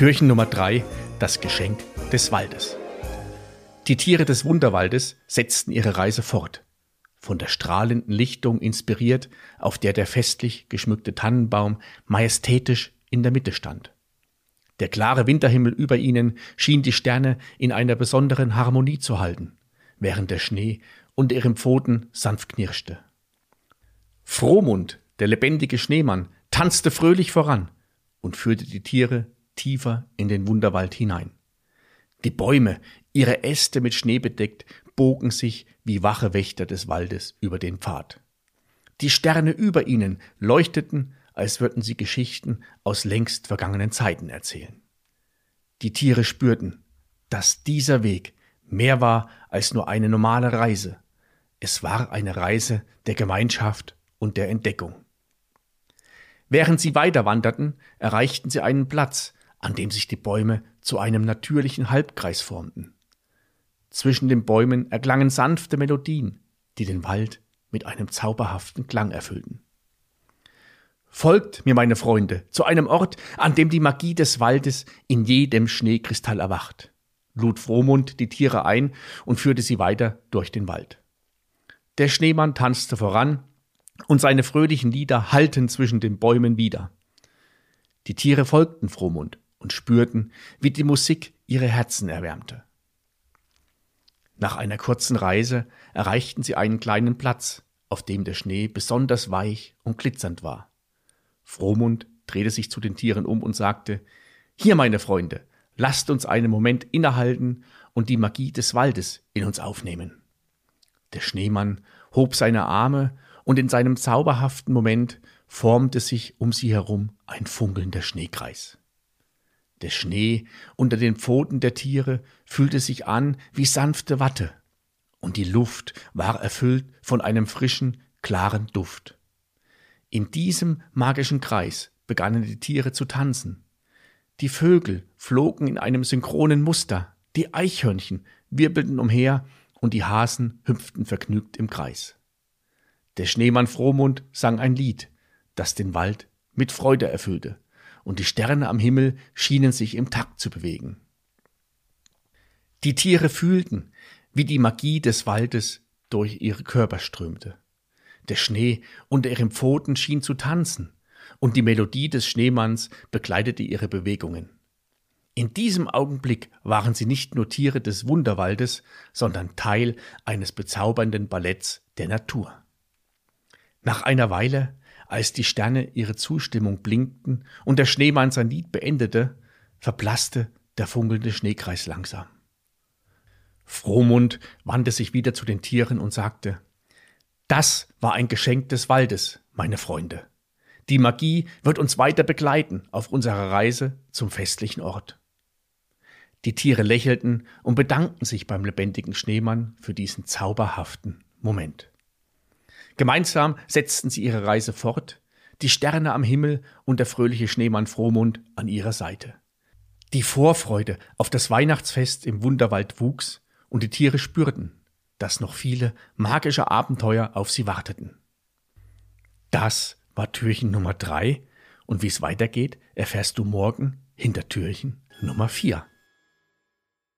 Türchen Nummer 3, das Geschenk des Waldes. Die Tiere des Wunderwaldes setzten ihre Reise fort. Von der strahlenden Lichtung inspiriert, auf der der festlich geschmückte Tannenbaum majestätisch in der Mitte stand. Der klare Winterhimmel über ihnen schien die Sterne in einer besonderen Harmonie zu halten, während der Schnee unter ihren Pfoten sanft knirschte. Frohmund, der lebendige Schneemann, tanzte fröhlich voran und führte die Tiere tiefer in den Wunderwald hinein. Die Bäume, ihre Äste mit Schnee bedeckt, bogen sich wie wache Wächter des Waldes über den Pfad. Die Sterne über ihnen leuchteten, als würden sie Geschichten aus längst vergangenen Zeiten erzählen. Die Tiere spürten, dass dieser Weg mehr war als nur eine normale Reise. Es war eine Reise der Gemeinschaft und der Entdeckung. Während sie weiter wanderten, erreichten sie einen Platz, an dem sich die Bäume zu einem natürlichen Halbkreis formten. Zwischen den Bäumen erklangen sanfte Melodien, die den Wald mit einem zauberhaften Klang erfüllten. Folgt mir, meine Freunde, zu einem Ort, an dem die Magie des Waldes in jedem Schneekristall erwacht, lud Frohmund die Tiere ein und führte sie weiter durch den Wald. Der Schneemann tanzte voran, und seine fröhlichen Lieder hallten zwischen den Bäumen wieder. Die Tiere folgten Frohmund und spürten, wie die Musik ihre Herzen erwärmte. Nach einer kurzen Reise erreichten sie einen kleinen Platz, auf dem der Schnee besonders weich und glitzernd war. Frohmund drehte sich zu den Tieren um und sagte Hier, meine Freunde, lasst uns einen Moment innehalten und die Magie des Waldes in uns aufnehmen. Der Schneemann hob seine Arme und in seinem zauberhaften Moment formte sich um sie herum ein funkelnder Schneekreis. Der Schnee unter den Pfoten der Tiere fühlte sich an wie sanfte Watte, und die Luft war erfüllt von einem frischen, klaren Duft. In diesem magischen Kreis begannen die Tiere zu tanzen. Die Vögel flogen in einem synchronen Muster, die Eichhörnchen wirbelten umher und die Hasen hüpften vergnügt im Kreis. Der Schneemann Frohmund sang ein Lied, das den Wald mit Freude erfüllte und die Sterne am Himmel schienen sich im Takt zu bewegen. Die Tiere fühlten, wie die Magie des Waldes durch ihre Körper strömte. Der Schnee unter ihren Pfoten schien zu tanzen, und die Melodie des Schneemanns begleitete ihre Bewegungen. In diesem Augenblick waren sie nicht nur Tiere des Wunderwaldes, sondern Teil eines bezaubernden Balletts der Natur. Nach einer Weile als die Sterne ihre Zustimmung blinkten und der Schneemann sein Lied beendete, verblasste der funkelnde Schneekreis langsam. Frohmund wandte sich wieder zu den Tieren und sagte, das war ein Geschenk des Waldes, meine Freunde. Die Magie wird uns weiter begleiten auf unserer Reise zum festlichen Ort. Die Tiere lächelten und bedankten sich beim lebendigen Schneemann für diesen zauberhaften Moment. Gemeinsam setzten sie ihre Reise fort, die Sterne am Himmel und der fröhliche Schneemann Frohmund an ihrer Seite. Die Vorfreude auf das Weihnachtsfest im Wunderwald wuchs und die Tiere spürten, dass noch viele magische Abenteuer auf sie warteten. Das war Türchen Nummer drei und wie es weitergeht, erfährst du morgen hinter Türchen Nummer vier.